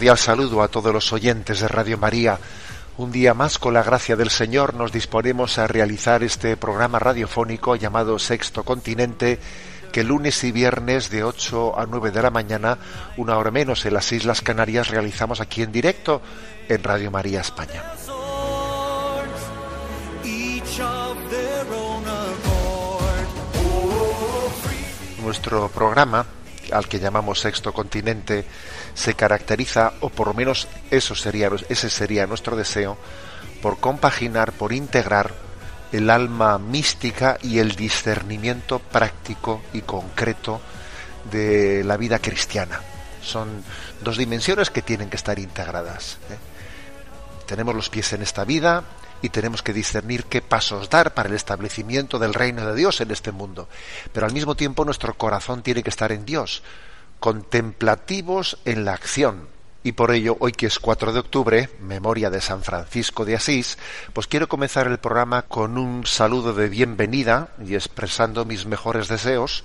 Cordial saludo a todos los oyentes de Radio María. Un día más, con la gracia del Señor, nos disponemos a realizar este programa radiofónico llamado Sexto Continente, que lunes y viernes de 8 a 9 de la mañana, una hora menos en las Islas Canarias, realizamos aquí en directo en Radio María España. Nuestro programa, al que llamamos Sexto Continente, se caracteriza, o por lo menos eso sería, ese sería nuestro deseo, por compaginar, por integrar el alma mística y el discernimiento práctico y concreto de la vida cristiana. Son dos dimensiones que tienen que estar integradas. ¿eh? Tenemos los pies en esta vida y tenemos que discernir qué pasos dar para el establecimiento del reino de Dios en este mundo. Pero al mismo tiempo nuestro corazón tiene que estar en Dios, contemplativos en la acción. Y por ello, hoy que es 4 de octubre, memoria de San Francisco de Asís, pues quiero comenzar el programa con un saludo de bienvenida y expresando mis mejores deseos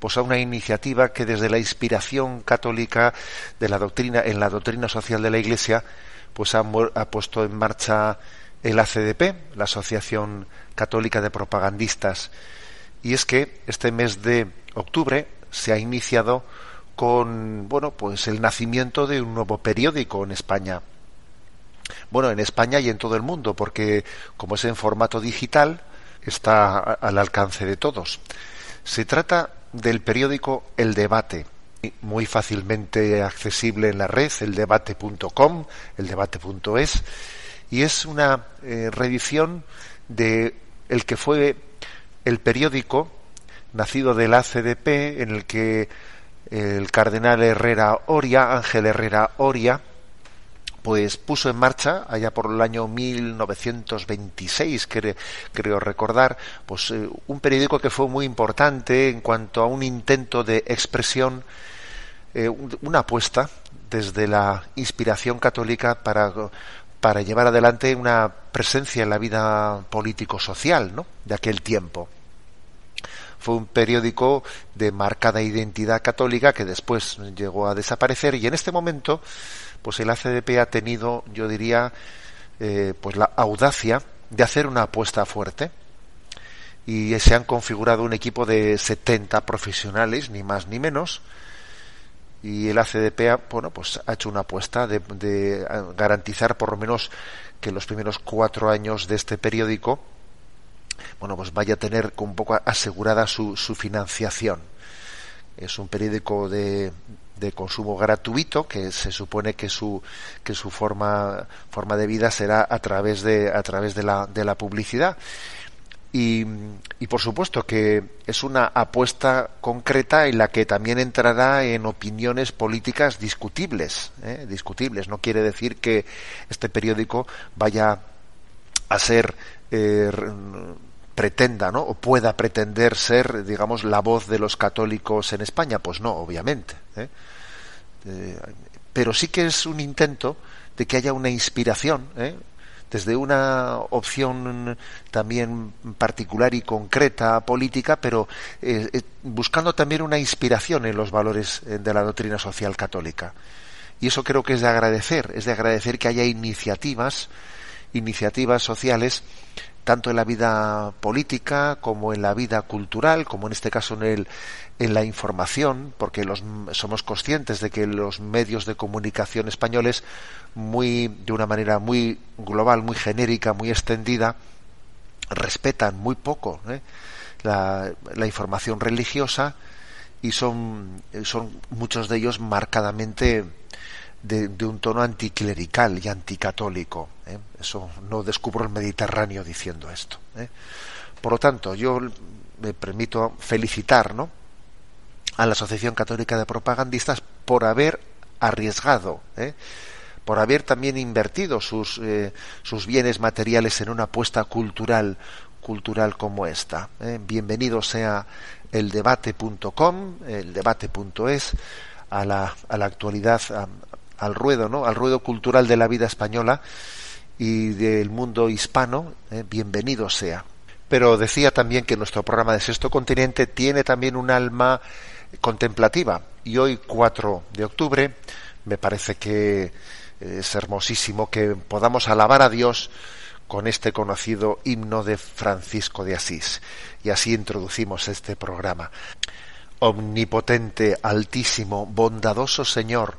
pues a una iniciativa que desde la inspiración católica de la doctrina en la doctrina social de la Iglesia pues ha, puesto en marcha el ACDP, la Asociación Católica de Propagandistas. Y es que este mes de octubre se ha iniciado con bueno, pues el nacimiento de un nuevo periódico en España. Bueno, en España y en todo el mundo, porque como es en formato digital, está al alcance de todos. Se trata del periódico El Debate, muy fácilmente accesible en la red, eldebate.com, eldebate.es, y es una eh, reedición de el que fue el periódico nacido del ACDP, en el que el cardenal Herrera Oria, Ángel Herrera Oria, pues puso en marcha allá por el año 1926 cre- creo recordar pues eh, un periódico que fue muy importante en cuanto a un intento de expresión eh, un- una apuesta desde la inspiración católica para para llevar adelante una presencia en la vida político social ¿no? de aquel tiempo fue un periódico de marcada identidad católica que después llegó a desaparecer y en este momento pues el ACDP ha tenido yo diría eh, pues la audacia de hacer una apuesta fuerte y se han configurado un equipo de 70 profesionales ni más ni menos y el ACDP ha, bueno pues ha hecho una apuesta de, de garantizar por lo menos que los primeros cuatro años de este periódico bueno, pues vaya a tener un poco asegurada su, financiación. Es un periódico de, de consumo gratuito que se supone que su que su forma forma de vida será a través de a través de la, de la publicidad y, y por supuesto que es una apuesta concreta en la que también entrará en opiniones políticas discutibles ¿eh? discutibles no quiere decir que este periódico vaya a ser eh, pretenda ¿no? o pueda pretender ser digamos la voz de los católicos en España pues no obviamente ¿eh? Eh, pero sí que es un intento de que haya una inspiración ¿eh? desde una opción también particular y concreta política pero buscando también una inspiración en los valores de la doctrina social católica y eso creo que es de agradecer es de agradecer que haya iniciativas iniciativas sociales tanto en la vida política como en la vida cultural, como en este caso en, el, en la información, porque los, somos conscientes de que los medios de comunicación españoles, muy, de una manera muy global, muy genérica, muy extendida, respetan muy poco ¿eh? la, la información religiosa y son, son muchos de ellos marcadamente de, un tono anticlerical y anticatólico. ¿eh? Eso no descubro el Mediterráneo diciendo esto. ¿eh? Por lo tanto, yo me permito felicitar ¿no? a la Asociación Católica de Propagandistas por haber arriesgado, ¿eh? por haber también invertido sus, sus bienes materiales en una apuesta cultural cultural como esta. Bienvenido sea el debate.com, el debate.es, a la, a la actualidad, al ruedo, ¿no? Al ruedo cultural de la vida española y del mundo hispano, ¿eh? bienvenido sea. Pero decía también que nuestro programa de Sexto Continente tiene también un alma contemplativa. Y hoy, 4 de octubre, me parece que es hermosísimo que podamos alabar a Dios con este conocido himno de Francisco de Asís. Y así introducimos este programa. Omnipotente, altísimo, bondadoso Señor,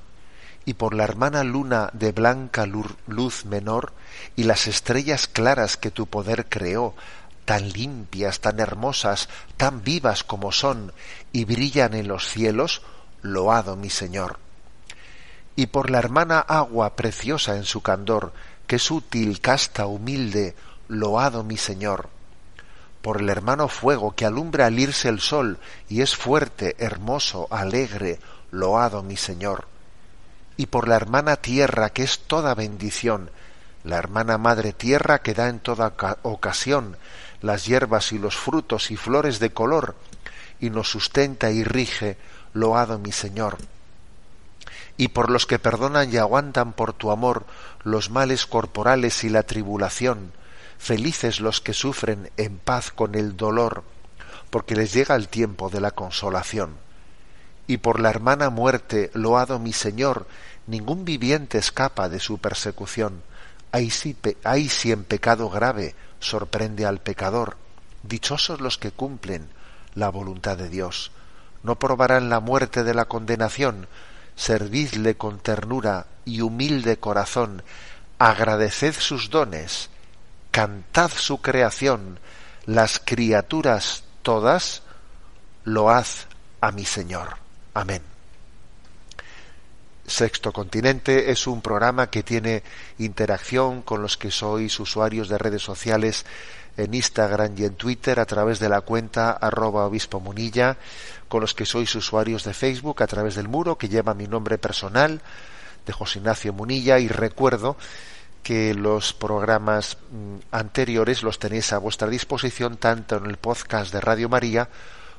y por la hermana luna de blanca luz menor, y las estrellas claras que tu poder creó, tan limpias, tan hermosas, tan vivas como son, y brillan en los cielos, loado mi Señor. Y por la hermana agua preciosa en su candor, que es útil, casta, humilde, loado mi Señor. Por el hermano fuego que alumbra al irse el sol, y es fuerte, hermoso, alegre, loado mi Señor y por la hermana tierra, que es toda bendición, la hermana madre tierra que da en toda ocasión las hierbas y los frutos y flores de color, y nos sustenta y rige, loado mi Señor. Y por los que perdonan y aguantan por tu amor los males corporales y la tribulación, felices los que sufren en paz con el dolor, porque les llega el tiempo de la consolación. Y por la hermana muerte, loado mi Señor, ningún viviente escapa de su persecución. Ahí sí, sí en pecado grave sorprende al pecador. Dichosos los que cumplen la voluntad de Dios. No probarán la muerte de la condenación. Servidle con ternura y humilde corazón. Agradeced sus dones. Cantad su creación. Las criaturas todas, load a mi Señor. Amén. Sexto Continente es un programa que tiene interacción con los que sois usuarios de redes sociales en Instagram y en Twitter a través de la cuenta arroba obispo munilla, con los que sois usuarios de Facebook a través del muro que lleva mi nombre personal de José Ignacio Munilla y recuerdo que los programas mm, anteriores los tenéis a vuestra disposición tanto en el podcast de Radio María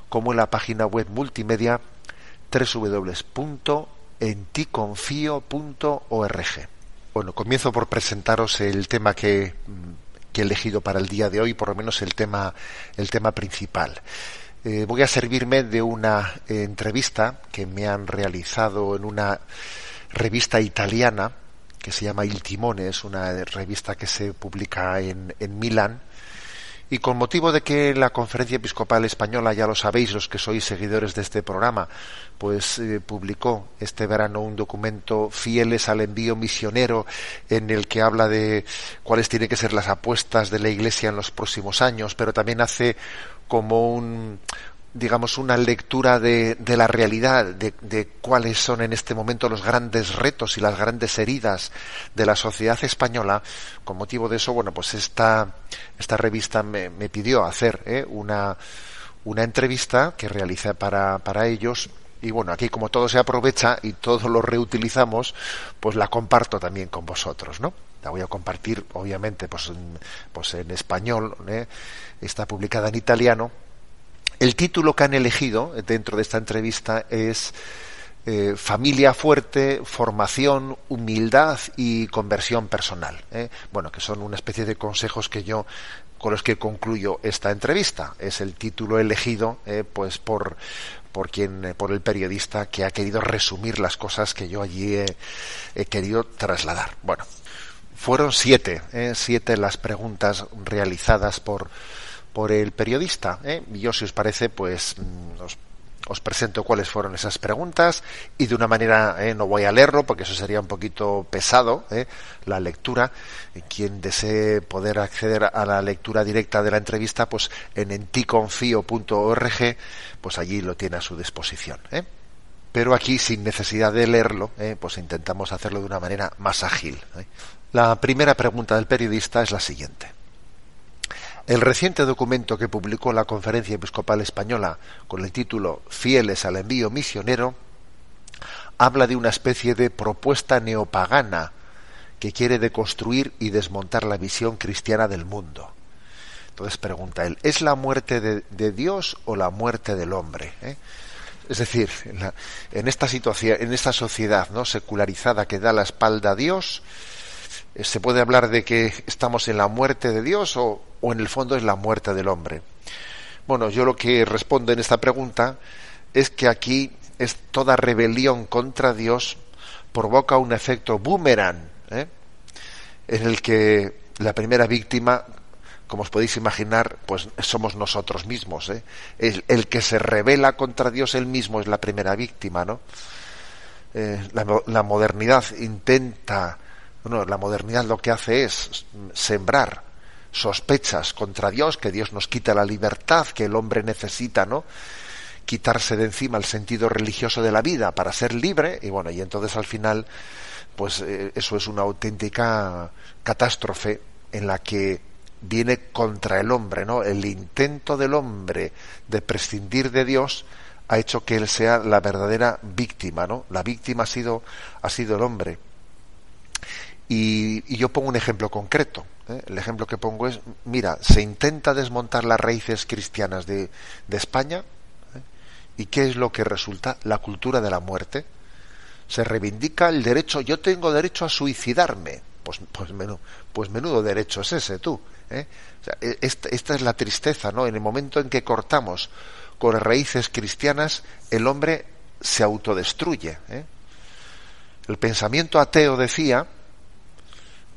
como en la página web multimedia www en ticonfío.org. Bueno, comienzo por presentaros el tema que, he elegido para el día de hoy, por lo menos el tema, el tema principal. Eh, voy a servirme de una entrevista que me han realizado en una revista italiana que se llama Il Timone, es una revista que se publica en, en Milán y con motivo de que la Conferencia Episcopal Española, ya lo sabéis los que sois seguidores de este programa, pues eh, publicó este verano un documento fieles al envío misionero en el que habla de cuáles tienen que ser las apuestas de la Iglesia en los próximos años, pero también hace como un, digamos, una lectura de, de la realidad, de, de, cuáles son en este momento los grandes retos y las grandes heridas de la sociedad española, con motivo de eso, bueno, pues esta, esta revista me, pidió hacer ¿eh? una, una entrevista que realicé para, para ellos. Y bueno, aquí como todo se aprovecha y todo lo reutilizamos, pues la comparto también con vosotros, ¿no? La voy a compartir, obviamente, pues en, pues en español, ¿eh? está publicada en italiano, el título que han elegido dentro de esta entrevista es eh, familia fuerte, formación, humildad y conversión personal. ¿eh? Bueno, que son una especie de consejos que yo con los que concluyo esta entrevista. Es el título elegido, eh, pues por por quien, por el periodista que ha querido resumir las cosas que yo allí he, he querido trasladar. Bueno, fueron siete, siete las preguntas realizadas por por el periodista. Y yo, si os parece, pues mm, os os presento cuáles fueron esas preguntas y de una manera eh, no voy a leerlo porque eso sería un poquito pesado eh, la lectura. Quien desee poder acceder a la lectura directa de la entrevista pues en enticonfio.org pues allí lo tiene a su disposición eh. pero aquí sin necesidad de leerlo pues intentamos hacerlo de una manera más ágil la primera pregunta del periodista es la siguiente el reciente documento que publicó la Conferencia Episcopal Española con el título Fieles al envío misionero habla de una especie de propuesta neopagana que quiere deconstruir y desmontar la visión cristiana del mundo. Entonces pregunta él, ¿es la muerte de, Dios o la muerte del hombre? ¿Eh? Es decir, en, esta situación, en esta sociedad no secularizada que da la espalda a Dios, ¿se puede hablar de que estamos en la muerte de Dios o, o en el fondo es la muerte del hombre? Bueno, yo lo que respondo en esta pregunta es que aquí es toda rebelión contra Dios provoca un efecto boomerang, ¿eh? en el que la primera víctima, como os podéis imaginar, pues somos nosotros mismos. ¿eh? El, que se rebela contra Dios él mismo es la primera víctima, ¿no? Eh, la, modernidad intenta, la modernidad lo que hace es sembrar sospechas contra Dios, que Dios nos quita la libertad que el hombre necesita, ¿no? quitarse de encima el sentido religioso de la vida para ser libre y bueno y entonces al final pues eh, eso es una auténtica catástrofe en la que viene contra el hombre no el intento del hombre de prescindir de Dios ha hecho que él sea la verdadera víctima no la víctima ha sido ha sido el hombre y, y yo pongo un ejemplo concreto ¿eh? el ejemplo que pongo es mira se intenta desmontar las raíces cristianas de, de España ¿Y qué es lo que resulta? La cultura de la muerte. Se reivindica el derecho, yo tengo derecho a suicidarme. Pues, pues, menudo, pues menudo derecho es ese tú. ¿eh? E, esta, esta, es la tristeza, ¿no? En el momento en que cortamos con raíces cristianas, el hombre se autodestruye. ¿eh? El pensamiento ateo decía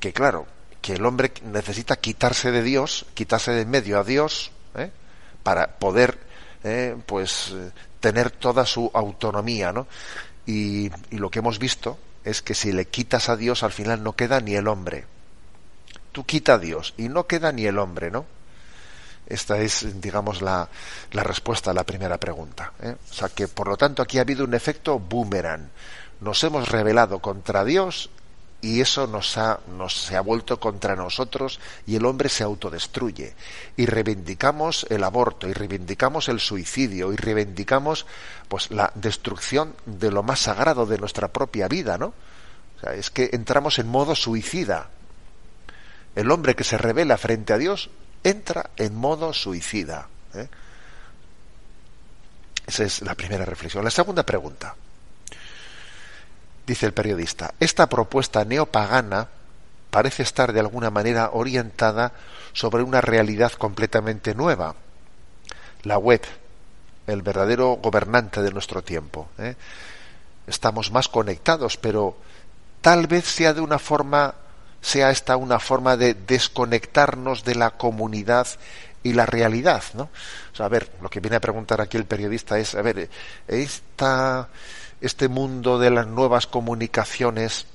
que, claro, que el hombre necesita quitarse de Dios, quitarse de en medio a Dios, ¿eh? para poder eh, pues tener toda su autonomía, ¿no? Y, lo que hemos visto es que si le quitas a Dios al final no queda ni el hombre. Tú quita a Dios y no queda ni el hombre, ¿no? Esta es, digamos, la, la respuesta a la primera pregunta. ¿eh? O sea que, por lo tanto, aquí ha habido un efecto boomerang. Nos hemos rebelado contra Dios y eso nos ha, nos se ha vuelto contra nosotros y el hombre se autodestruye. Y reivindicamos el aborto y reivindicamos el suicidio y reivindicamos pues la destrucción de lo más sagrado de nuestra propia vida no o sea, es que entramos en modo suicida. El hombre que se revela frente a Dios entra en modo suicida ¿eh? esa es la primera reflexión. La segunda pregunta Dice el periodista, esta propuesta neopagana parece estar de alguna manera orientada sobre una realidad completamente nueva, la web, el verdadero gobernante de nuestro tiempo. ¿eh? Estamos más conectados, pero tal vez sea de una forma, sea esta una forma de desconectarnos de la comunidad y la realidad, ¿no? A ver, lo que viene a preguntar aquí el periodista es, a ver, esta este mundo de las nuevas comunicaciones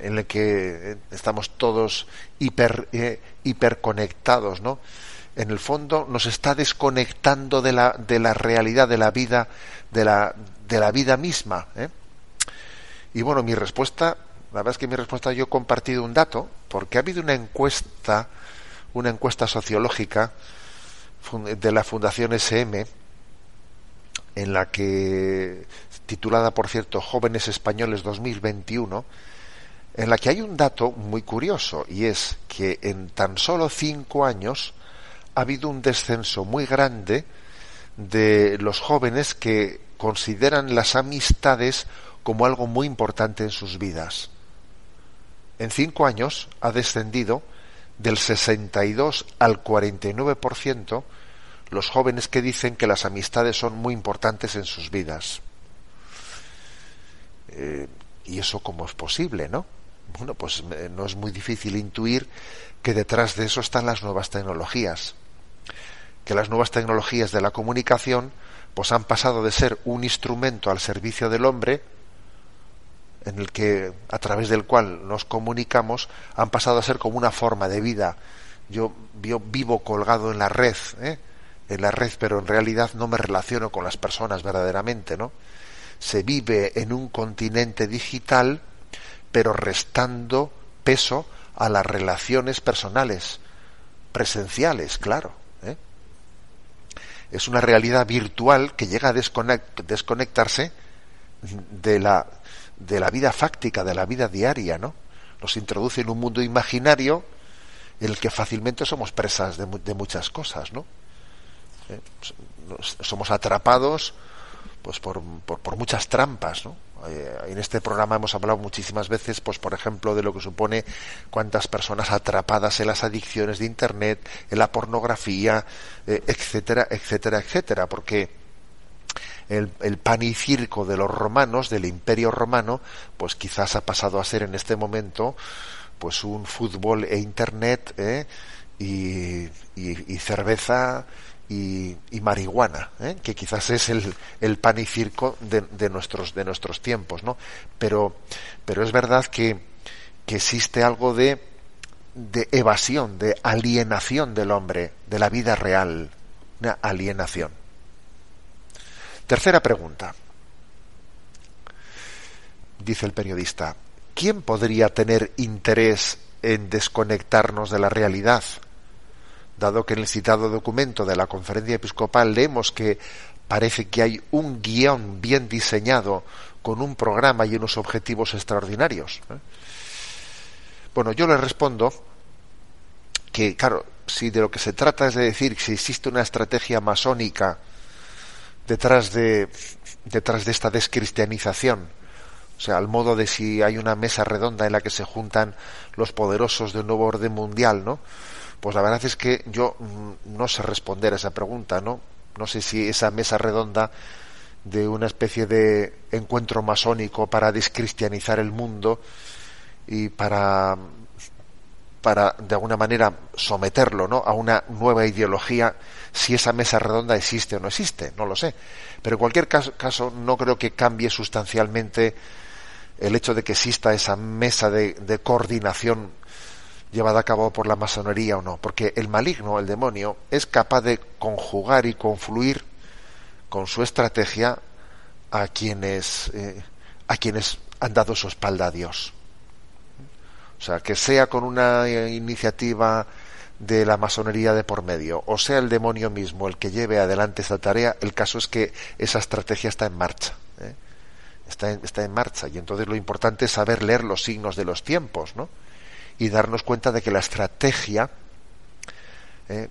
en el que estamos todos hiper, eh, hiperconectados, ¿no? En el fondo nos está desconectando de la, de la realidad de la vida, de la, de la vida misma. ¿eh? Y bueno, mi respuesta, la verdad es que mi respuesta yo he compartido un dato, porque ha habido una encuesta, una encuesta sociológica de la Fundación SM, en la que titulada por cierto Jóvenes Españoles 2021, en la que hay un dato muy curioso y es que en tan solo cinco años ha habido un descenso muy grande de los jóvenes que consideran las amistades como algo muy importante en sus vidas. En cinco años ha descendido del 62 al 49% los jóvenes que dicen que las amistades son muy importantes en sus vidas. Eh, ¿Y eso cómo es posible, no? Bueno, pues eh, no es muy difícil intuir que detrás de eso están las nuevas tecnologías. Que las nuevas tecnologías de la comunicación pues han pasado de ser un instrumento al servicio del hombre, en el que a través del cual nos comunicamos, han pasado a ser como una forma de vida. Yo, yo vivo colgado en la red, ¿eh? En la red, pero en realidad no me relaciono con las personas verdaderamente, ¿no? Se vive en un continente digital, pero restando peso a las relaciones personales, presenciales, claro. ¿eh? Es una realidad virtual que llega a desconectarse de la, de la vida fáctica, de la vida diaria, ¿no? Nos introduce en un mundo imaginario en el que fácilmente somos presas de, de muchas cosas, ¿no? ¿Eh? somos atrapados pues por, por, muchas trampas ¿no? Eh, en este programa hemos hablado muchísimas veces pues por ejemplo de lo que supone cuántas personas atrapadas en las adicciones de internet en la pornografía eh, etcétera etcétera etcétera porque el, el, pan y circo de los romanos del imperio romano pues quizás ha pasado a ser en este momento pues un fútbol e internet y, y, y cerveza y, marihuana, ¿eh? que quizás es el, el pan y circo de, nuestros, de nuestros tiempos, ¿no? Pero, pero es verdad que, que existe algo de, de evasión, de alienación del hombre, de la vida real, una alienación. Tercera pregunta. Dice el periodista, ¿quién podría tener interés en desconectarnos de la realidad? Dado que en el citado documento de la conferencia episcopal leemos que parece que hay un guion bien diseñado con un programa y unos objetivos extraordinarios. ¿eh? Bueno, yo le respondo que, claro, si de lo que se trata es de decir si existe una estrategia masónica detrás de, detrás de esta descristianización, o sea, al modo de si hay una mesa redonda en la que se juntan los poderosos de un nuevo orden mundial, ¿no? Pues la verdad es que yo mm, no sé responder a esa pregunta, ¿no? No sé si esa mesa redonda de una especie de encuentro masónico para descristianizar el mundo y para para de alguna manera someterlo ¿no? a una nueva ideología si esa mesa redonda existe o no existe, no lo sé. Pero en cualquier caso, caso no creo que cambie sustancialmente el hecho de que exista esa mesa de, de coordinación llevada a cabo por la masonería o no, porque el maligno, el demonio, es capaz de conjugar y confluir con su estrategia a quienes eh, a quienes han dado su espalda a Dios. O sea, que sea con una iniciativa de la masonería de por medio, o sea el demonio mismo el que lleve adelante esta tarea, el caso es que esa estrategia está en marcha. ¿eh? Está, en, está en marcha. Y entonces lo importante es saber leer los signos de los tiempos, ¿no? Y darnos cuenta de que la estrategia eh,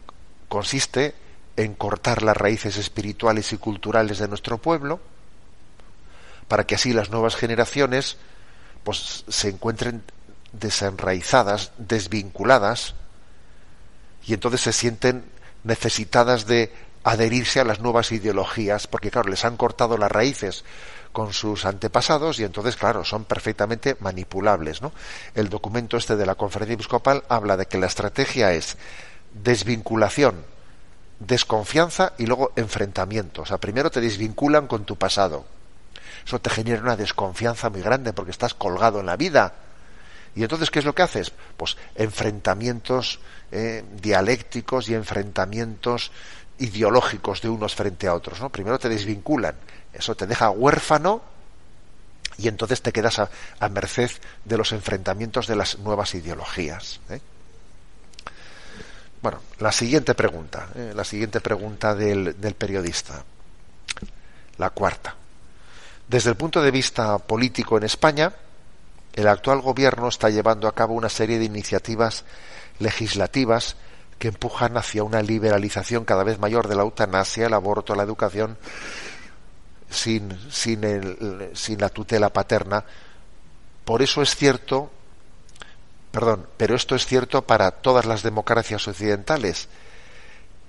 consiste en cortar las raíces espirituales y culturales de nuestro pueblo para que así las nuevas generaciones pues se encuentren desenraizadas, desvinculadas y entonces se sienten necesitadas de adherirse a las nuevas ideologías porque claro les han cortado las raíces con sus antepasados y entonces, claro, son perfectamente manipulables. ¿no? El documento este de la conferencia episcopal habla de que la estrategia es desvinculación, desconfianza y luego enfrentamiento. O sea, primero te desvinculan con tu pasado. Eso te genera una desconfianza muy grande porque estás colgado en la vida. Y entonces, ¿qué es lo que haces? Pues enfrentamientos eh, dialécticos y enfrentamientos ideológicos de unos frente a otros. ¿no? Primero te desvinculan eso te deja huérfano y entonces te quedas a, merced de los enfrentamientos de las nuevas ideologías. ¿eh? Bueno, la siguiente pregunta, ¿eh? la siguiente pregunta del, del periodista, la cuarta. Desde el punto de vista político en España, el actual gobierno está llevando a cabo una serie de iniciativas legislativas que empujan hacia una liberalización cada vez mayor de la eutanasia, el aborto, la educación sin, sin, el, sin la tutela paterna. Por eso es cierto, perdón, pero esto es cierto para todas las democracias occidentales.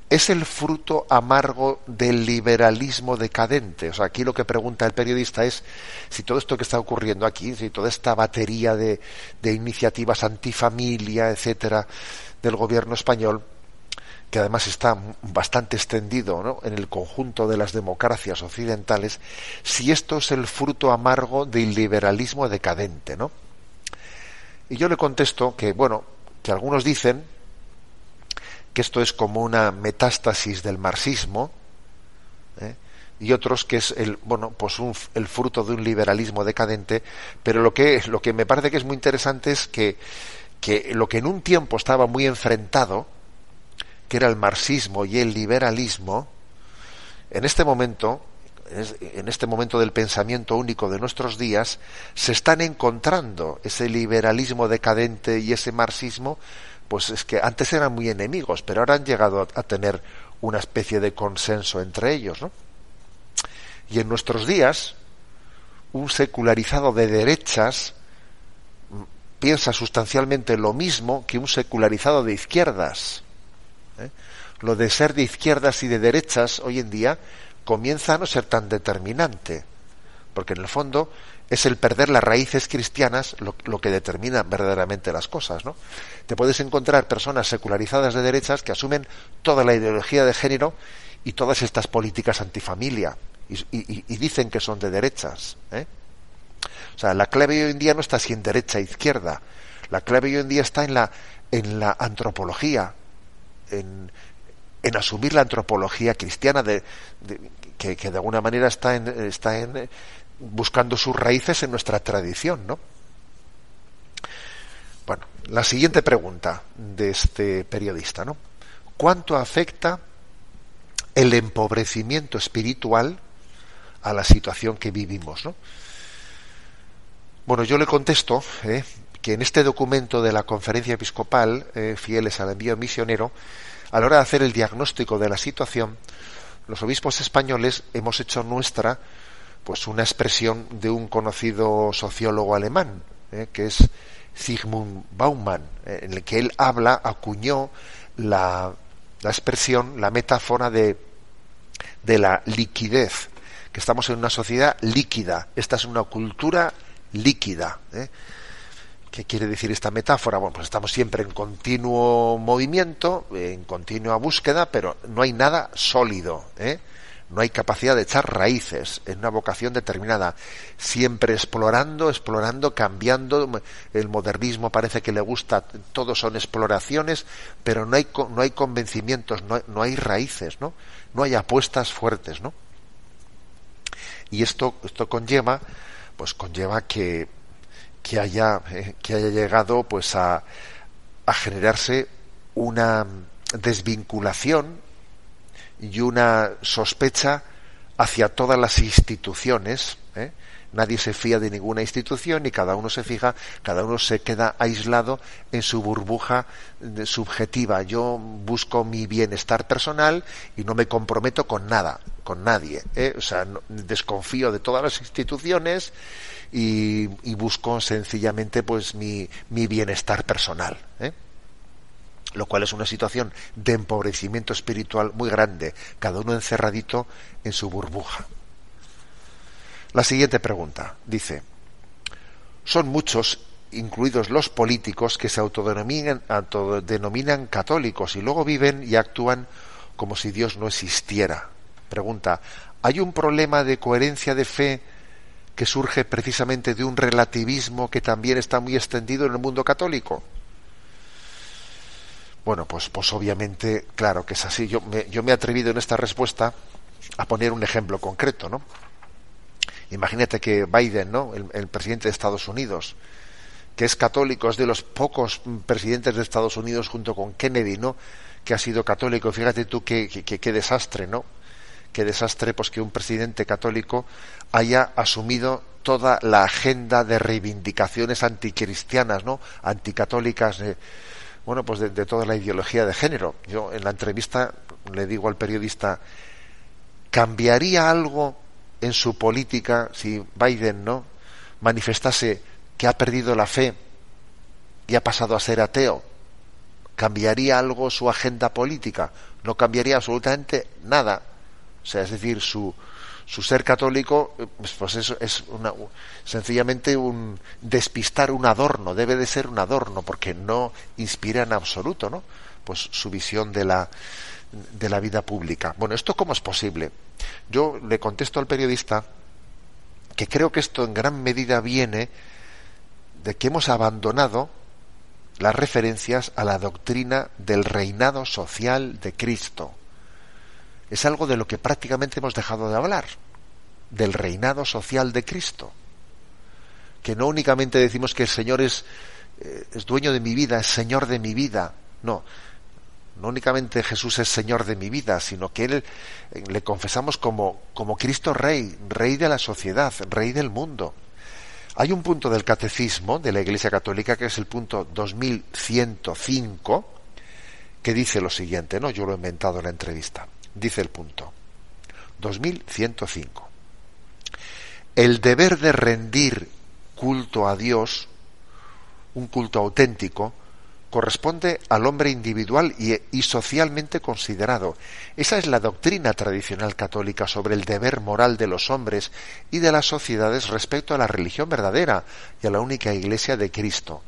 Es el fruto amargo del liberalismo decadente. O sea, aquí lo que pregunta el periodista es si todo esto que está ocurriendo aquí, si toda esta batería de, de iniciativas antifamilia, etcétera, del gobierno español, que además está bastante extendido en el conjunto de las democracias occidentales, si esto es el fruto amargo del liberalismo decadente, ¿no? Y yo le contesto que, bueno, que algunos dicen que esto es como una metástasis del marxismo, ¿eh? y otros que es el bueno pues un, el fruto de un liberalismo decadente pero lo que lo que me parece que es muy interesante es que que lo que en un tiempo estaba muy enfrentado que era el marxismo y el liberalismo, en este momento, en este momento del pensamiento único de nuestros días, se están encontrando ese liberalismo decadente y ese marxismo, pues es que antes eran muy enemigos, pero ahora han llegado a, tener una especie de consenso entre ellos, ¿no? Y en nuestros días, un secularizado de derechas piensa sustancialmente lo mismo que un secularizado de izquierdas. ¿eh? Lo de ser de izquierdas y de derechas hoy en día comienza a no ser tan determinante, porque en el fondo es el perder las raíces cristianas lo, que determina verdaderamente las cosas, ¿no? Te puedes encontrar personas secularizadas de derechas que asumen toda la ideología de género y todas estas políticas antifamilia y, dicen que son de derechas. ¿eh? O sea, la clave hoy en día no está así en derecha e izquierda. La clave hoy en día está en la, en la antropología, en, en asumir la antropología cristiana de, que, de alguna manera está en, está en buscando sus raíces en nuestra tradición, ¿no? Bueno, la siguiente pregunta de este periodista, ¿no? ¿Cuánto afecta el empobrecimiento espiritual a la situación que vivimos, ¿no? Bueno, yo le contesto ¿eh? que en este documento de la Conferencia Episcopal, eh, Fieles al Envío Misionero, a la hora de hacer el diagnóstico de la situación, los obispos españoles hemos hecho nuestra pues una expresión de un conocido sociólogo alemán, eh, que es Zygmunt Baumann, en el que él habla, acuñó la, la expresión, la metáfora de, de la liquidez, que estamos en una sociedad líquida, esta es una cultura líquida. ¿eh? ¿Qué quiere decir esta metáfora? Bueno, pues estamos siempre en continuo movimiento, en continua búsqueda, pero no hay nada sólido, ¿eh? no hay capacidad de echar raíces en una vocación determinada, siempre explorando, explorando, cambiando, el modernismo parece que le gusta, todos son exploraciones, pero no hay, no hay convencimientos, no no hay raíces, ¿no? no hay apuestas fuertes, ¿no? Y esto, esto conlleva pues conlleva que, que haya, eh, que haya llegado pues a, a generarse una desvinculación y una sospecha hacia todas las instituciones. ¿eh? Nadie se fía de ninguna institución y cada uno se fija, cada uno se queda aislado en su burbuja subjetiva. Yo busco mi bienestar personal y no me comprometo con nada con nadie. ¿eh? O sea, desconfío de todas las instituciones y, busco sencillamente pues mi, mi bienestar personal. ¿eh? Lo cual es una situación de empobrecimiento espiritual muy grande, cada uno encerradito en su burbuja. La siguiente pregunta dice, son muchos, incluidos los políticos, que se autodenominan, católicos y luego viven y actúan como si Dios no existiera. Pregunta, ¿hay un problema de coherencia de fe que surge precisamente de un relativismo que también está muy extendido en el mundo católico? Bueno, pues, pues obviamente, claro que es así. Yo me he atrevido en esta respuesta a poner un ejemplo concreto, ¿no? Imagínate que Biden, ¿no? El, presidente de Estados Unidos, que es católico, es de los pocos presidentes de Estados Unidos junto con Kennedy, ¿no? Que ha sido católico. Fíjate tú qué, desastre, ¿no? qué desastre pues que un presidente católico haya asumido toda la agenda de reivindicaciones anticristianas, ¿no? anticatólicas, bueno, pues de, toda la ideología de género. Yo en la entrevista le digo al periodista, ¿cambiaría algo en su política, si Biden no manifestase que ha perdido la fe y ha pasado a ser ateo, ¿cambiaría algo su agenda política? No cambiaría absolutamente nada. O sea, es decir, su, su ser católico, pues, pues eso es una, sencillamente un despistar un adorno, debe de ser un adorno, porque no inspira en absoluto, ¿no? Pues su visión de la, de la vida pública. Bueno, ¿esto cómo es posible? Yo le contesto al periodista que creo que esto en gran medida viene de que hemos abandonado las referencias a la doctrina del reinado social de Cristo es algo de lo que prácticamente hemos dejado de hablar, del reinado social de Cristo. Que no únicamente decimos que el Señor es, eh, es dueño de mi vida, es Señor de mi vida, no. No únicamente Jesús es Señor de mi vida, sino que Él eh, le confesamos como, como Cristo Rey, Rey de la sociedad, Rey del mundo. Hay un punto del catecismo de la Iglesia Católica que es el punto 2105 que dice lo siguiente, ¿no? Yo lo he inventado en la entrevista dice el punto. 2105. El deber de rendir culto a Dios, un culto auténtico, corresponde al hombre individual y, socialmente considerado. Esa es la doctrina tradicional católica sobre el deber moral de los hombres y de las sociedades respecto a la religión verdadera y a la única Iglesia de Cristo.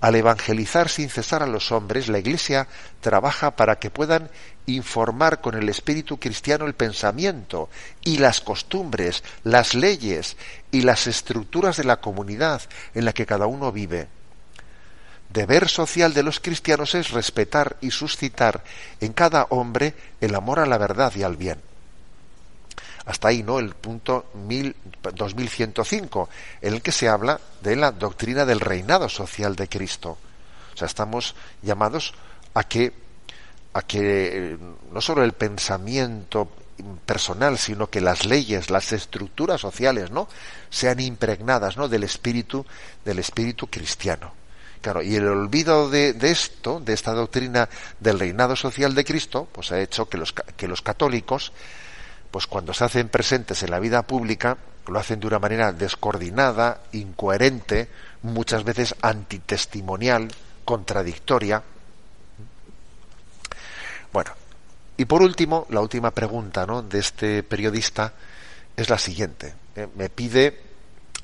Al evangelizar sin cesar a los hombres, la Iglesia trabaja para que puedan informar con el espíritu cristiano el pensamiento y las costumbres, las leyes y las estructuras de la comunidad en la que cada uno vive. Deber social de los cristianos es respetar y suscitar en cada hombre el amor a la verdad y al bien. Hasta ahí, ¿no? El punto 2105, en el que se habla de la doctrina del reinado social de Cristo. O sea, estamos llamados a que a que eh, no solo el pensamiento personal, sino que las leyes, las estructuras sociales, ¿no? sean impregnadas, ¿no? del espíritu del espíritu cristiano. Claro, y el olvido de, esto, de esta doctrina del reinado social de Cristo, pues ha hecho que los, que los católicos, pues cuando se hacen presentes en la vida pública, lo hacen de una manera descoordinada, incoherente, muchas veces antitestimonial, contradictoria, bueno, y por último, la última pregunta ¿no? de este periodista es la siguiente. Eh, me pide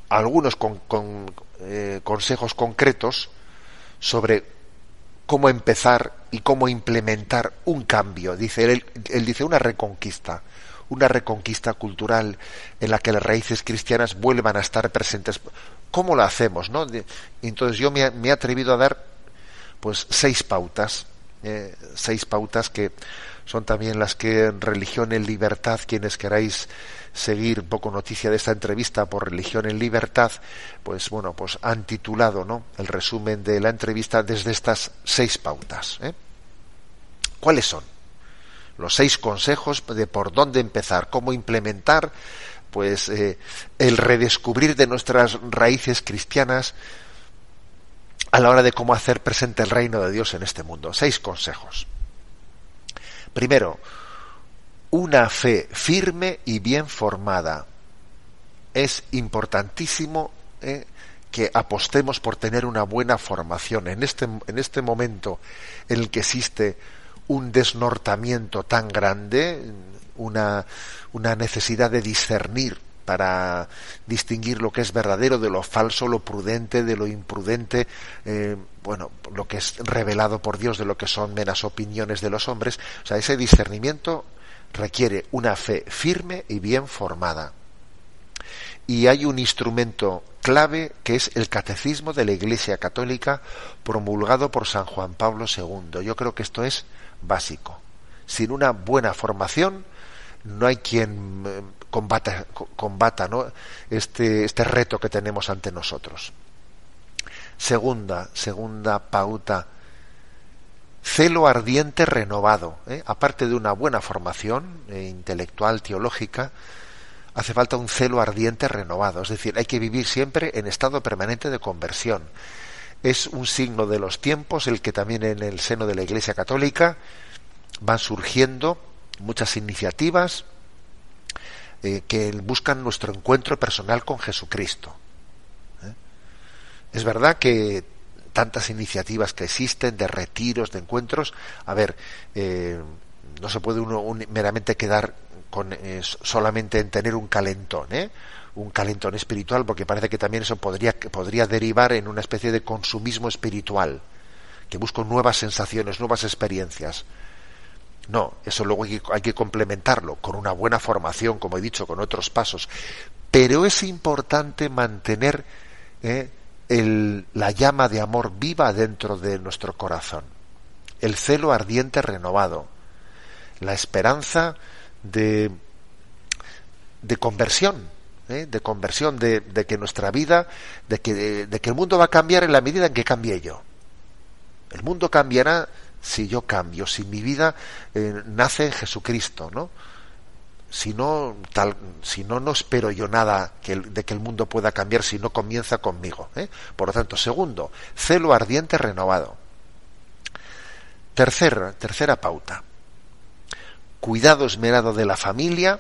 algunos eh, consejos concretos sobre cómo empezar y cómo implementar un cambio. Dice él, él dice una reconquista, una reconquista cultural en la que las raíces cristianas vuelvan a estar presentes. ¿Cómo lo hacemos? ¿no? entonces yo me, he atrevido a dar pues seis pautas eh, seis pautas que son también las que en Religión en Libertad, quienes queráis seguir poco noticia de esta entrevista por Religión en Libertad, pues bueno, pues han titulado ¿no? el resumen de la entrevista desde estas seis pautas. ¿eh? ¿Cuáles son? Los seis consejos de por dónde empezar, cómo implementar pues eh, el redescubrir de nuestras raíces cristianas, a la hora de cómo hacer presente el reino de Dios en este mundo. Seis consejos. Primero, una fe firme y bien formada. Es importantísimo eh, que apostemos por tener una buena formación. En este, en este momento en el que existe un desnortamiento tan grande, una, una necesidad de discernir para distinguir lo que es verdadero de lo falso, lo prudente de lo imprudente, eh, bueno, lo que es revelado por Dios de lo que son meras opiniones de los hombres. O sea, ese discernimiento requiere una fe firme y bien formada. Y hay un instrumento clave que es el catecismo de la Iglesia Católica promulgado por San Juan Pablo II. Yo creo que esto es básico. Sin una buena formación, no hay quien eh, combata, combata ¿no? este, este reto que tenemos ante nosotros. Segunda, segunda pauta, celo ardiente renovado. ¿eh? Aparte de una buena formación eh, intelectual, teológica, hace falta un celo ardiente renovado. Es decir, hay que vivir siempre en estado permanente de conversión. Es un signo de los tiempos el que también en el seno de la Iglesia Católica van surgiendo muchas iniciativas eh, que buscan nuestro encuentro personal con Jesucristo. Es verdad que tantas iniciativas que existen de retiros, de encuentros, a ver, eh, no se puede uno meramente quedar con solamente en tener un calentón, ¿eh? un calentón espiritual, porque parece que también eso podría, podría derivar en una especie de consumismo espiritual, que busco nuevas sensaciones, nuevas experiencias. No, eso luego hay que, complementarlo con una buena formación, como he dicho, con otros pasos. Pero es importante mantener eh, la llama de amor viva dentro de nuestro corazón, el celo ardiente renovado, la esperanza de, de conversión, ¿eh? de conversión, de, que nuestra vida, de que, de que el mundo va a cambiar en la medida en que cambie yo. El mundo cambiará si yo cambio, si mi vida eh, nace en Jesucristo, ¿no? Si no, tal, si no, no espero yo nada que de que el mundo pueda cambiar si no comienza conmigo. ¿eh? Por lo tanto, segundo, celo ardiente renovado. Tercera, tercera pauta. Cuidado esmerado de la familia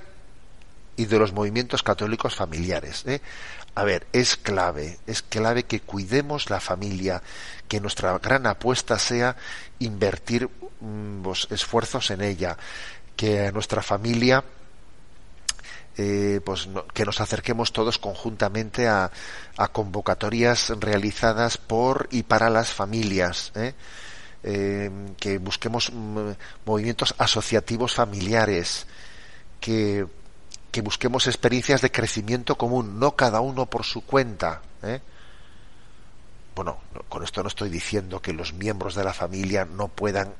y de los movimientos católicos familiares. ¿eh? A ver, es clave, es clave que cuidemos la familia, que nuestra gran apuesta sea invertir mm, esfuerzos en ella, que nuestra familia eh, pues que nos acerquemos todos conjuntamente a, convocatorias realizadas por y para las familias, ¿eh? Eh, que busquemos mm, movimientos asociativos familiares, que que busquemos experiencias de crecimiento común, no cada uno por su cuenta. ¿eh? Bueno, con esto no estoy diciendo que los miembros de la familia no puedan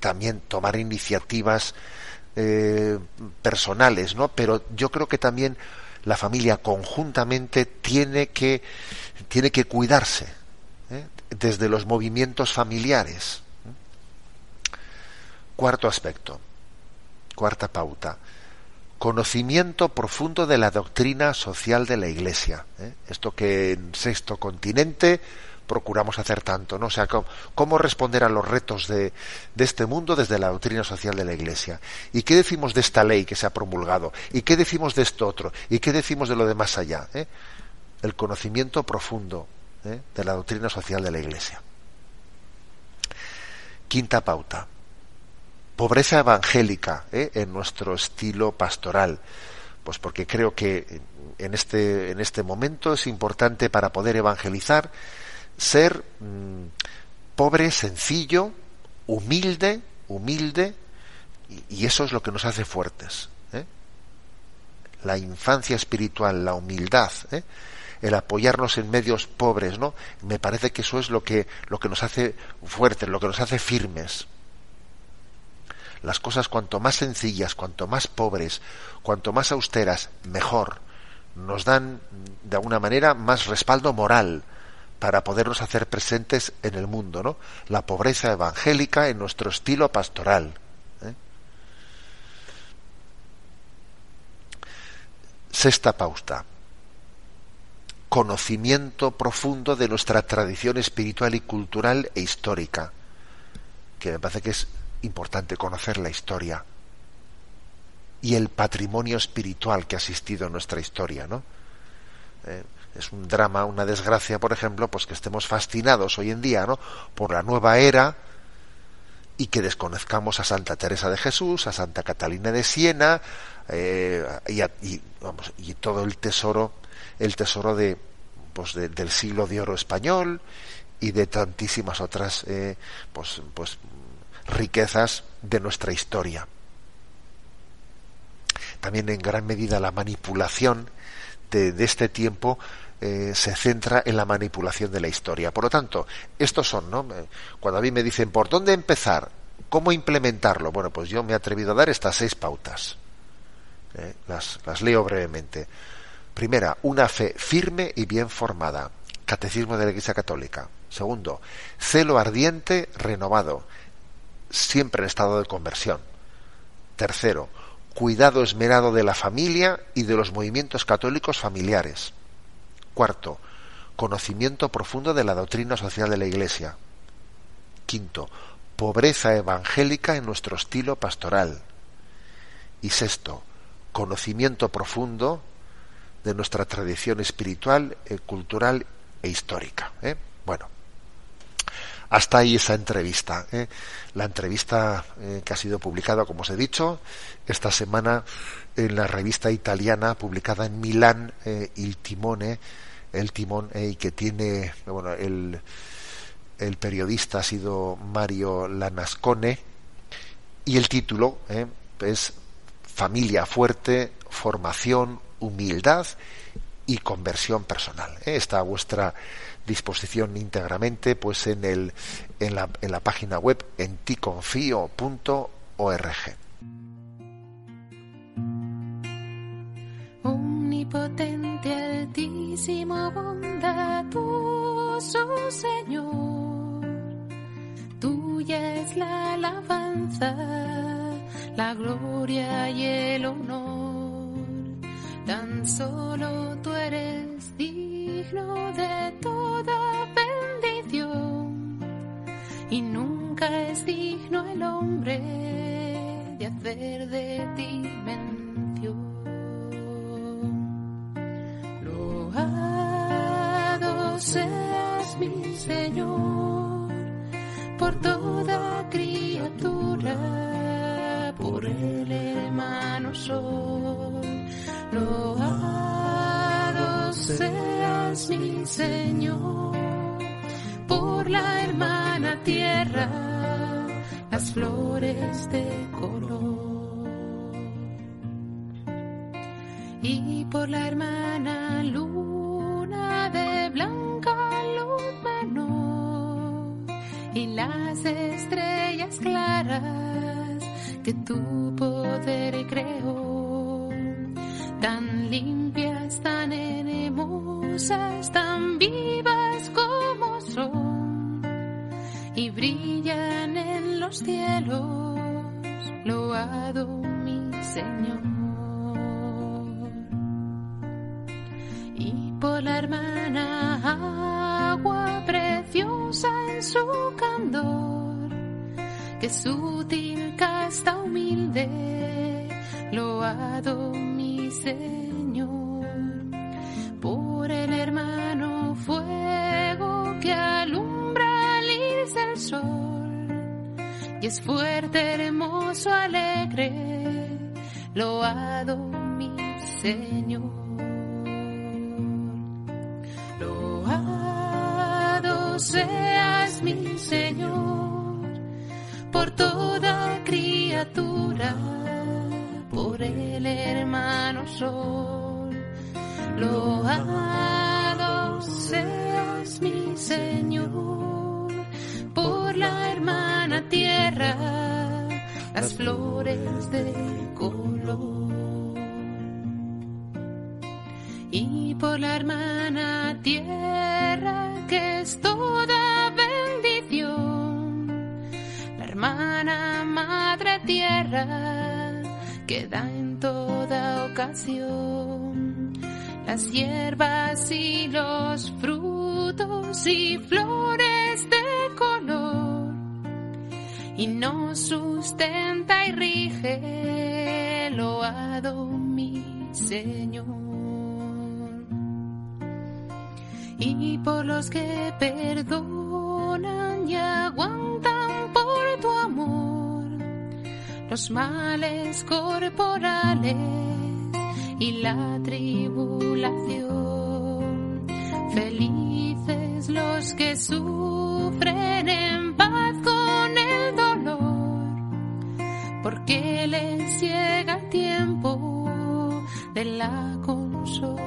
también tomar iniciativas eh, personales, ¿no? Pero yo creo que también la familia conjuntamente tiene que tiene que cuidarse desde los movimientos familiares. Cuarto aspecto, cuarta pauta conocimiento profundo de la doctrina social de la Iglesia. ¿eh? Esto que en Sexto Continente procuramos hacer tanto, ¿no? O sea, cómo, responder a los retos de, este mundo desde la doctrina social de la Iglesia. ¿Y qué decimos de esta ley que se ha promulgado? ¿Y qué decimos de esto otro? ¿Y qué decimos de lo de más allá? ¿eh? El conocimiento profundo ¿eh? de la doctrina social de la Iglesia. Quinta pauta pobreza evangélica ¿eh? en nuestro estilo pastoral. Pues porque creo que en este, en este momento es importante para poder evangelizar ser mm, pobre, sencillo, humilde, humilde, y, eso es lo que nos hace fuertes. ¿eh? La infancia espiritual, la humildad, ¿eh? el apoyarnos en medios pobres, ¿no? Me parece que eso es lo que, lo que nos hace fuertes, lo que nos hace firmes las cosas cuanto más sencillas, cuanto más pobres, cuanto más austeras, mejor. Nos dan, de alguna manera, más respaldo moral para podernos hacer presentes en el mundo, ¿no? La pobreza evangélica en nuestro estilo pastoral. ¿eh? Sexta pauta. Conocimiento profundo de nuestra tradición espiritual y cultural e histórica, que me parece que es importante conocer la historia y el patrimonio espiritual que ha asistido en nuestra historia, ¿no? Eh, es un drama, una desgracia, por ejemplo, pues que estemos fascinados hoy en día, ¿no? Por la nueva era y que desconozcamos a Santa Teresa de Jesús, a Santa Catalina de Siena eh, y, vamos, y todo el tesoro, el tesoro de, pues del siglo de oro español y de tantísimas otras, eh, pues, pues riquezas de nuestra historia. También en gran medida la manipulación de, este tiempo eh, se centra en la manipulación de la historia. Por lo tanto, estos son, ¿no? Eh, cuando a mí me dicen por dónde empezar, cómo implementarlo, bueno, pues yo me he atrevido a dar estas seis pautas. Eh, las, las leo brevemente. Primera, una fe firme y bien formada. Catecismo de la Iglesia Católica. Segundo, celo ardiente renovado siempre en estado de conversión. Tercero, cuidado esmerado de la familia y de los movimientos católicos familiares. Cuarto, conocimiento profundo de la doctrina social de la Iglesia. Quinto, pobreza evangélica en nuestro estilo pastoral. Y sexto, conocimiento profundo de nuestra tradición espiritual, eh, cultural e histórica. ¿eh? Bueno, hasta ahí esa entrevista. ¿eh? La entrevista que ha sido publicada, como os he dicho, esta semana en la revista italiana publicada en Milán, Il Timone, el timón, y que tiene, bueno, el, el periodista ha sido Mario Lanascone, y el título es Familia fuerte, formación, humildad y conversión personal. ¿eh? Está a vuestra disposición íntegramente pues en el en la, en la página web en. Omnipotente, altísimo, bondadoso Señor, tuya es la alabanza, la gloria y el honor Tan solo tú eres digno de toda bendición y nunca es digno el hombre de hacer de ti mención. Loado seas mi Señor por toda criatura, por el hermano sol Loado seas mi Señor por la hermana tierra, las flores de color. Y por la hermana luna de blanca luz menor y las estrellas claras que tu poder creó tan limpias, tan hermosas, tan vivas como son, y brillan en los cielos, loado mi Señor. Por la hermana agua preciosa en su candor, que sutil, casta, humilde, loado Señor, por el hermano fuego que alumbra al del sol, y es fuerte, hermoso, alegre, loado mi Señor. Seas mi Señor por toda criatura por el hermano sol. Loado seas mi Señor por la hermana tierra, las flores de color. Por la hermana tierra que es toda bendición, la hermana madre tierra que da en toda ocasión. Las hierbas y los frutos y flores de color. Y nos sustenta y rige loado mi Señor y por los que perdonan y aguantan por tu amor los males corporales y la tribulación. Felices los que sufren en paz con el dolor, porque les llega el tiempo de la consolación.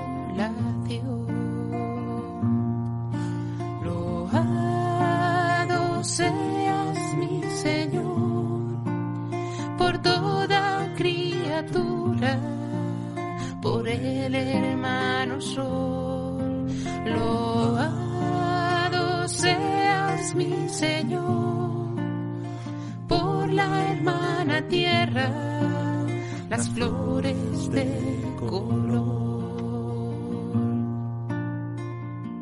Seas mi Señor toda criatura, por el hermano sol. Loado seas mi Señor, por la hermana tierra, las flores de color.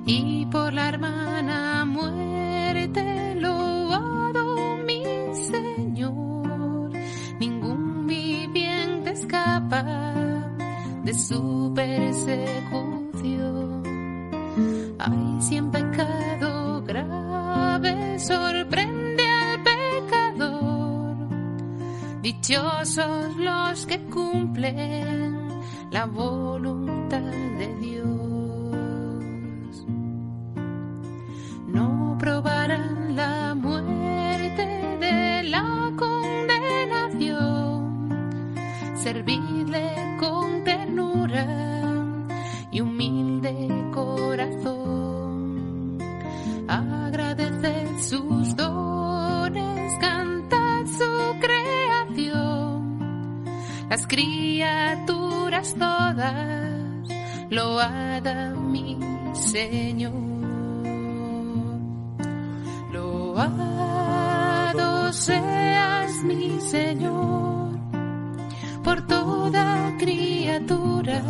Y por la hermana muerte, de su persecución. Ay, si en pecado grave sorprende al pecador, dichosos los que cumplen la voluntad de Dios. No probarán la muerte de la condenación Servidle con ternura y humilde corazón. Agradeced sus dones, cantad su creación. Las criaturas todas load a mi Señor. Loado seas mi Señor por toda criatura,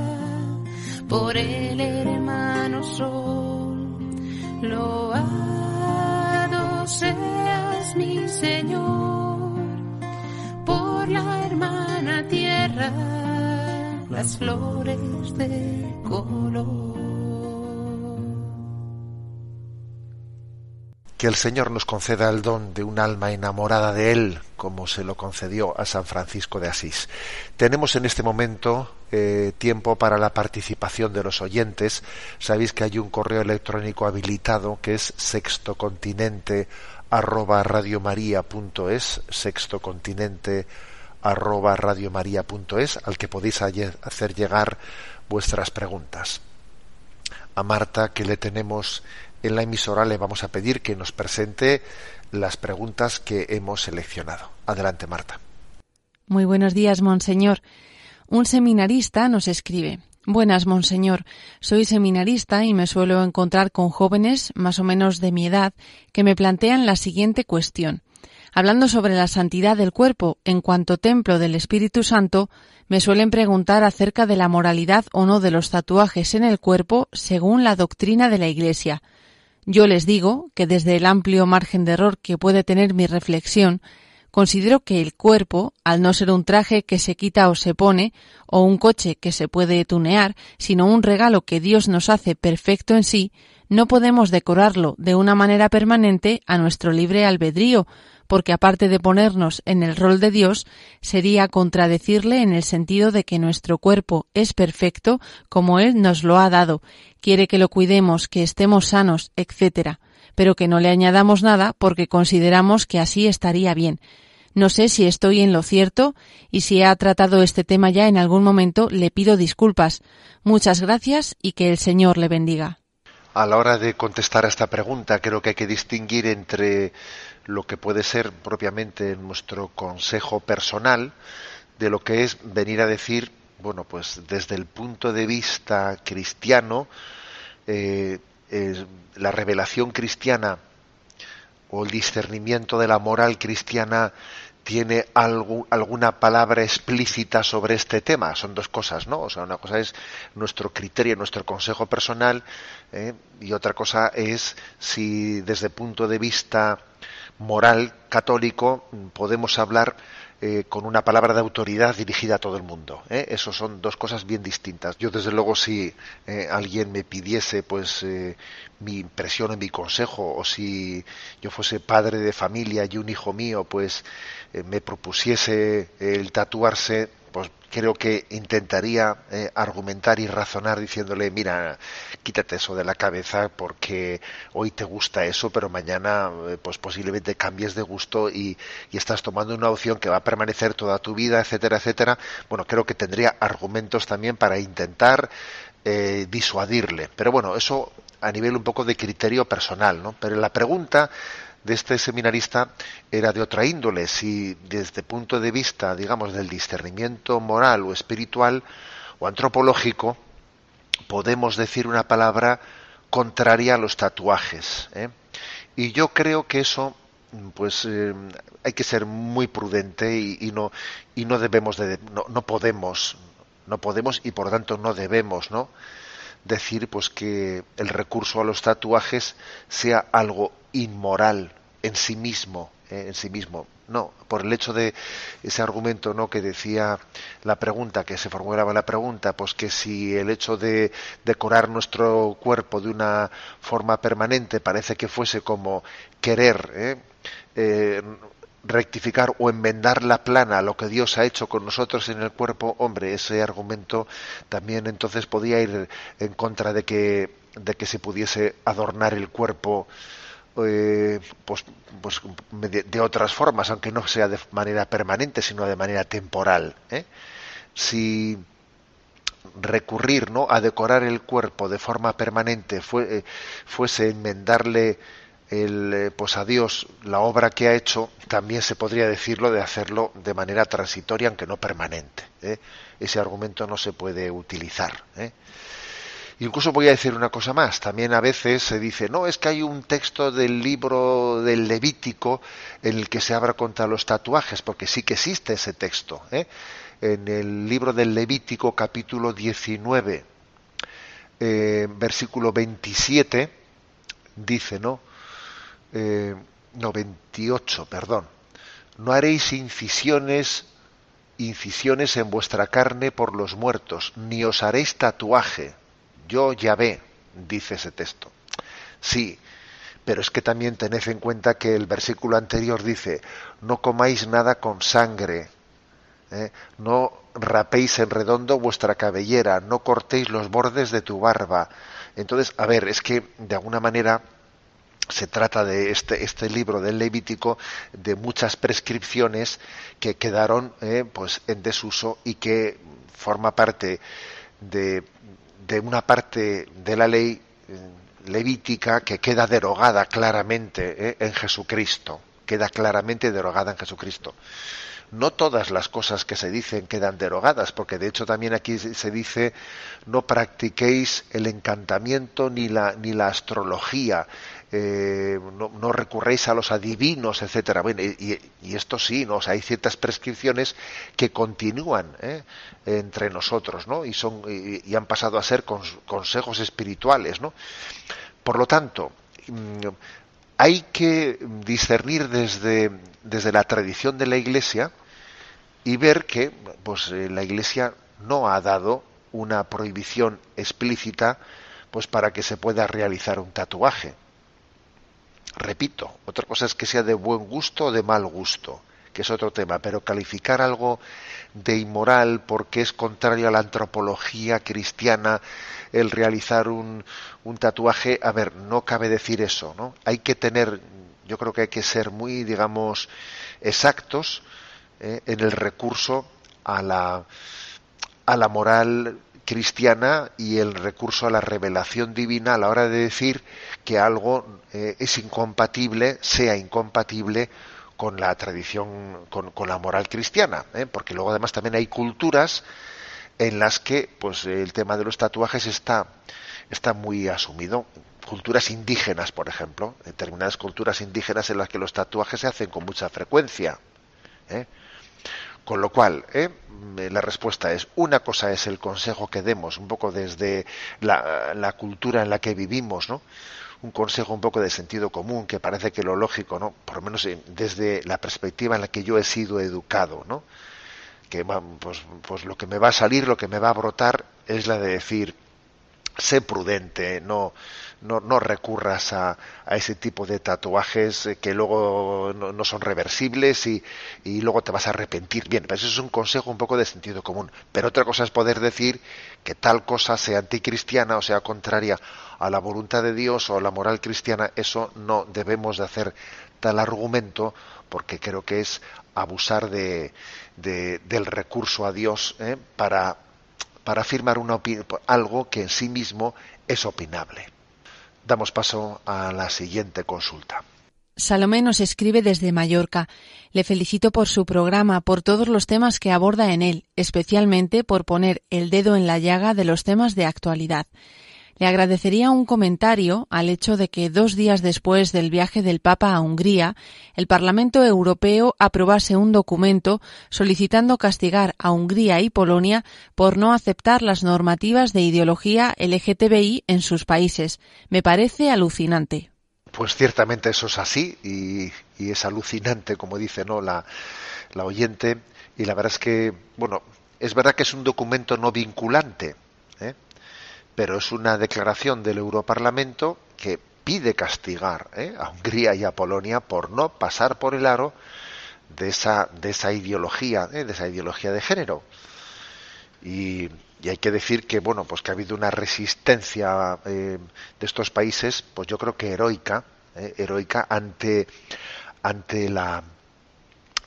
por el hermano sol. Loado seas mi Señor por la hermana tierra, las flores de color. Que el Señor nos conceda el don de un alma enamorada de Él, como se lo concedió a San Francisco de Asís. Tenemos en este momento eh, tiempo para la participación de los oyentes. Sabéis que hay un correo electrónico habilitado que es sextocontinente arroba sextocontinente arroba al que podéis hacer llegar vuestras preguntas. A Marta, que le tenemos en la emisora le vamos a pedir que nos presente las preguntas que hemos seleccionado. Adelante, Marta. Muy buenos días, Monseñor. Un seminarista nos escribe. Buenas, Monseñor. Soy seminarista y me suelo encontrar con jóvenes, más o menos de mi edad, que me plantean la siguiente cuestión. Hablando sobre la santidad del cuerpo en cuanto templo del Espíritu Santo, me suelen preguntar acerca de la moralidad o no de los tatuajes en el cuerpo según la doctrina de la Iglesia. Yo les digo que desde el amplio margen de error que puede tener mi reflexión, considero que el cuerpo, al no ser un traje que se quita o se pone, o un coche que se puede tunear, sino un regalo que Dios nos hace perfecto en sí, no podemos decorarlo de una manera permanente a nuestro libre albedrío, porque aparte de ponernos en el rol de Dios, sería contradecirle en el sentido de que nuestro cuerpo es perfecto como Él nos lo ha dado, quiere que lo cuidemos, que estemos sanos, etc., pero que no le añadamos nada porque consideramos que así estaría bien. No sé si estoy en lo cierto y si ha tratado este tema ya en algún momento, le pido disculpas. Muchas gracias y que el Señor le bendiga. A la hora de contestar a esta pregunta, creo que hay que distinguir entre lo que puede ser propiamente nuestro consejo personal de lo que es venir a decir, bueno, pues desde el punto de vista cristiano, eh, la revelación cristiana o el discernimiento de la moral cristiana tiene alguna palabra explícita sobre este tema. Son dos cosas, ¿no? O sea, una cosa es nuestro criterio, nuestro consejo personal, ¿eh? y otra cosa es si desde punto de vista moral católico podemos hablar eh, con una palabra de autoridad dirigida a todo el mundo. ¿eh? Eso son dos cosas bien distintas. Yo desde luego si eh, alguien me pidiese pues mi impresión o mi consejo o si yo fuese padre de familia y un hijo mío pues me propusiese el tatuarse pues creo que intentaría eh, argumentar y razonar diciéndole, mira, quítate eso de la cabeza porque hoy te gusta eso, pero mañana eh, pues posiblemente cambies de gusto y, y, estás tomando una opción que va a permanecer toda tu vida, etcétera, etcétera. Bueno, creo que tendría argumentos también para intentar eh, disuadirle. Pero bueno, eso a nivel un poco de criterio personal, ¿no? Pero la pregunta de este seminarista era de otra índole, si desde el punto de vista, digamos, del discernimiento moral o espiritual o antropológico, podemos decir una palabra contraria a los tatuajes. ¿eh? Y yo creo que eso, pues, eh, hay que ser muy prudente y, no y no debemos de, no, no podemos, no podemos y por tanto no debemos, ¿no? decir pues que el recurso a los tatuajes sea algo inmoral en sí mismo, ¿eh? en sí mismo. No, por el hecho de ese argumento no que decía la pregunta, que se formulaba la pregunta, pues que si el hecho de decorar nuestro cuerpo de una forma permanente parece que fuese como querer ¿eh? Eh, rectificar o enmendar la plana lo que Dios ha hecho con nosotros en el cuerpo, hombre, ese argumento también entonces podía ir en contra de que de que se pudiese adornar el cuerpo eh, pues, pues de, otras formas, aunque no sea de manera permanente, sino de manera temporal. ¿eh? Si recurrir ¿no? a decorar el cuerpo de forma permanente eh, fuese enmendarle el, pues a Dios la obra que ha hecho, también se podría decirlo de hacerlo de manera transitoria, aunque no permanente. Ese argumento no se puede utilizar. Incluso voy a decir una cosa más. También a veces se dice, no, es que hay un texto del libro del Levítico en el que se habla contra los tatuajes, porque sí que existe ese texto. ¿eh? En el libro del Levítico, capítulo 19, eh, versículo 27, dice, ¿no? Eh, no, 28, perdón. No haréis incisiones incisiones en vuestra carne por los muertos, ni os haréis tatuaje yo ya ve, dice ese texto. Sí, pero es que también tened en cuenta que el versículo anterior dice, no comáis nada con sangre, ¿eh? no rapéis en redondo vuestra cabellera, no cortéis los bordes de tu barba. Entonces, a ver, es que de alguna manera se trata de este, este libro del Levítico de muchas prescripciones que quedaron eh, pues en desuso y que forma parte de de una parte de la ley eh, levítica que queda derogada claramente eh, en Jesucristo, queda claramente derogada en Jesucristo. No todas las cosas que se dicen quedan derogadas, porque de hecho también aquí se dice no practiquéis el encantamiento ni la, ni la astrología, eh, no, no, recurréis a los adivinos, etcétera. Bueno, y, esto sí, ¿no? Hay ciertas prescripciones que continúan ¿eh? entre nosotros, ¿no? Y son y, han pasado a ser cons consejos espirituales, ¿no? Por lo tanto, mm, hay que discernir desde, desde la tradición de la Iglesia y ver que, pues, eh, la Iglesia no ha dado una prohibición explícita, pues, para que se pueda realizar un tatuaje repito, otra cosa es que sea de buen gusto o de mal gusto, que es otro tema, pero calificar algo de inmoral porque es contrario a la antropología cristiana el realizar un, un tatuaje, a ver, no cabe decir eso, ¿no? Hay que tener, yo creo que hay que ser muy, digamos, exactos ¿eh? en el recurso a la, a la moral cristiana y el recurso a la revelación divina a la hora de decir que algo eh, es incompatible, sea incompatible con la tradición, con, la moral cristiana, ¿eh? porque luego además también hay culturas en las que pues el tema de los tatuajes está, está muy asumido. Culturas indígenas, por ejemplo, determinadas culturas indígenas en las que los tatuajes se hacen con mucha frecuencia. ¿eh? Con lo cual, ¿eh? la respuesta es, una cosa es el consejo que demos, un poco desde la, la, cultura en la que vivimos, ¿no? Un consejo un poco de sentido común, que parece que lo lógico, ¿no? Por lo menos desde la perspectiva en la que yo he sido educado, ¿no? Que pues, pues lo que me va a salir, lo que me va a brotar, es la de decir, sé prudente, no, no, no recurras a, a, ese tipo de tatuajes que luego no, son reversibles y, y, luego te vas a arrepentir. Bien, pues eso es un consejo un poco de sentido común. Pero otra cosa es poder decir que tal cosa sea anticristiana o sea contraria a la voluntad de Dios o a la moral cristiana. Eso no debemos de hacer tal argumento porque creo que es abusar de, de del recurso a Dios ¿eh? para para afirmar algo que en sí mismo es opinable. Damos paso a la siguiente consulta. Salomé nos escribe desde Mallorca. Le felicito por su programa, por todos los temas que aborda en él, especialmente por poner el dedo en la llaga de los temas de actualidad. Le agradecería un comentario al hecho de que dos días después del viaje del Papa a Hungría, el Parlamento Europeo aprobase un documento solicitando castigar a Hungría y Polonia por no aceptar las normativas de ideología LGTBI en sus países. Me parece alucinante. Pues ciertamente eso es así y, es alucinante, como dice no la, la oyente. Y la verdad es que, bueno, es verdad que es un documento no vinculante, ¿eh? Pero es una declaración del Europarlamento que pide castigar ¿eh? a Hungría y a Polonia por no pasar por el aro de esa, de esa ideología, ¿eh? de esa ideología de género. Y, hay que decir que bueno, pues que ha habido una resistencia eh, de estos países, pues yo creo que heroica, ¿eh? heroica ante ante la,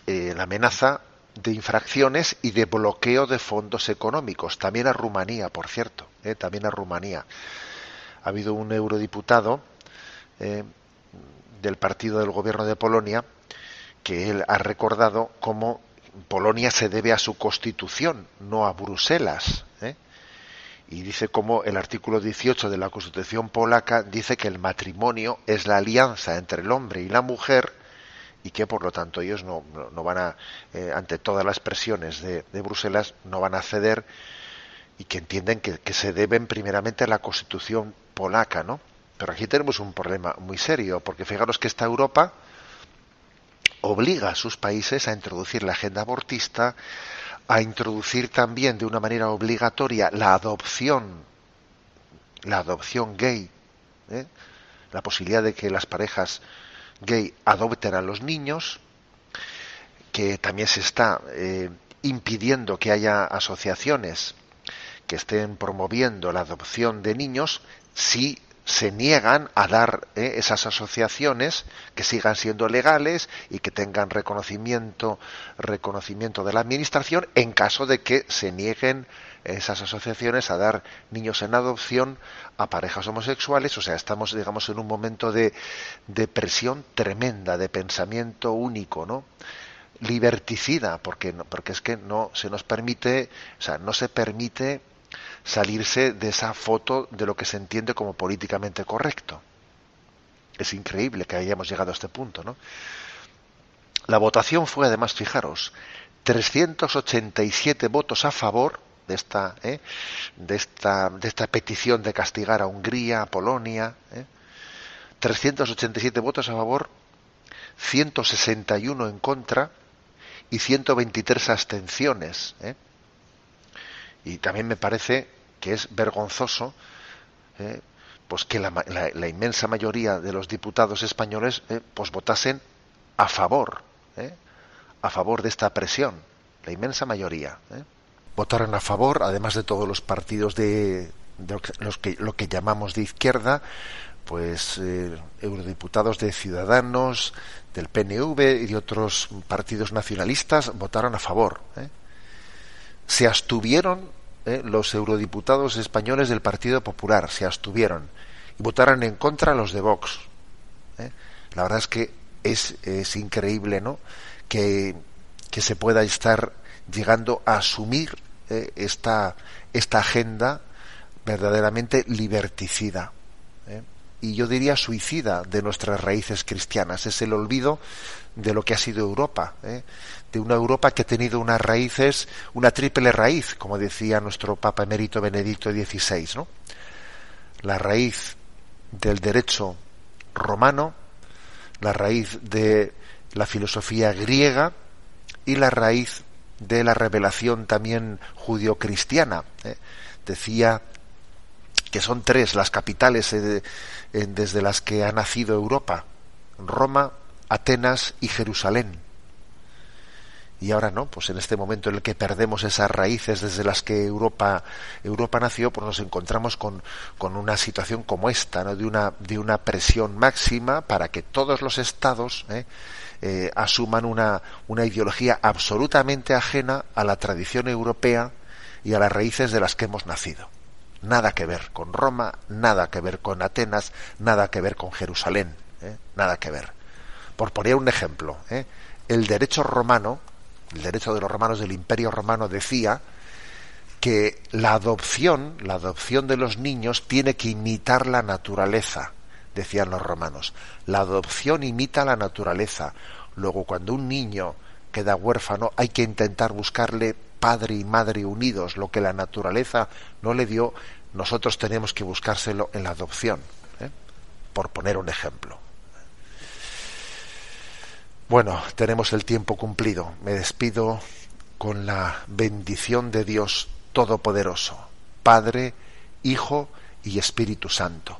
la amenaza de infracciones y de bloqueo de fondos económicos, también a Rumanía, por cierto, eh, también a Rumanía. Ha habido un eurodiputado eh, del partido del gobierno de Polonia que él ha recordado cómo Polonia se debe a su constitución, no a Bruselas. ¿eh? Y dice cómo el artículo 18 de la constitución polaca dice que el matrimonio es la alianza entre el hombre y la mujer y que por lo tanto ellos no, no, van a, eh, ante todas las presiones de, de, Bruselas, no van a ceder y que entienden que, que, se deben primeramente a la constitución polaca, ¿no? Pero aquí tenemos un problema muy serio, porque fijaros que esta Europa obliga a sus países a introducir la agenda abortista, a introducir también de una manera obligatoria la adopción, la adopción gay, ¿eh? la posibilidad de que las parejas gay adopten a los niños, que también se está eh, impidiendo que haya asociaciones que estén promoviendo la adopción de niños si se niegan a dar eh, esas asociaciones que sigan siendo legales y que tengan reconocimiento reconocimiento de la administración en caso de que se nieguen esas asociaciones a dar niños en adopción a parejas homosexuales, o sea, estamos, digamos, en un momento de, de presión tremenda, de pensamiento único, ¿no? liberticida, porque, porque es que no se nos permite, o sea, no se permite salirse de esa foto de lo que se entiende como políticamente correcto. Es increíble que hayamos llegado a este punto, ¿no? La votación fue además, fijaros, 387 votos a favor de esta, ¿eh? de esta, de esta petición de castigar a Hungría, a Polonia, ¿eh? 387 votos a favor, 161 en contra y 123 abstenciones. ¿eh? Y también me parece que es vergonzoso ¿eh? pues que la, la, inmensa mayoría de los diputados españoles ¿eh? pues votasen a favor, ¿eh? a favor de esta presión, la inmensa mayoría. Votaron a favor, además de todos los partidos de, de los que, lo que llamamos de izquierda, pues eh, eurodiputados de Ciudadanos, del PNV y de otros partidos nacionalistas votaron a favor. ¿eh? Se abstuvieron ¿eh? los eurodiputados españoles del Partido Popular, se abstuvieron y votaron en contra los de Vox. La verdad es que es, es increíble, ¿no? Que, que, se pueda estar llegando a asumir ¿eh? esta, esta agenda verdaderamente liberticida y yo diría suicida de nuestras raíces cristianas. Es el olvido de lo que ha sido Europa, ¿eh? de una Europa que ha tenido unas raíces, una triple raíz, como decía nuestro Papa emérito Benedicto XVI, ¿no? La raíz del derecho romano, la raíz de la filosofía griega y la raíz de la revelación también judio-cristiana. ¿eh? Decía que son tres las capitales eh, desde las que ha nacido Europa, Roma, Atenas y Jerusalén. Y ahora no, pues en este momento en el que perdemos esas raíces desde las que Europa, Europa nació, pues nos encontramos con, con una situación como esta, ¿no? de, una, de una presión máxima para que todos los estados ¿eh? Eh, asuman una, una ideología absolutamente ajena a la tradición europea y a las raíces de las que hemos nacido nada que ver con Roma, nada que ver con Atenas, nada que ver con Jerusalén, ¿eh? nada que ver. Por poner un ejemplo, ¿eh? el derecho romano, el derecho de los romanos del Imperio Romano decía que la adopción, la adopción de los niños tiene que imitar la naturaleza, decían los romanos. La adopción imita la naturaleza. Luego, cuando un niño queda huérfano, hay que intentar buscarle padre y madre unidos, lo que la naturaleza no le dio, nosotros tenemos que buscárselo en la adopción, ¿eh? por poner un ejemplo. Bueno, tenemos el tiempo cumplido. Me despido con la bendición de Dios Todopoderoso, Padre, Hijo y Espíritu Santo.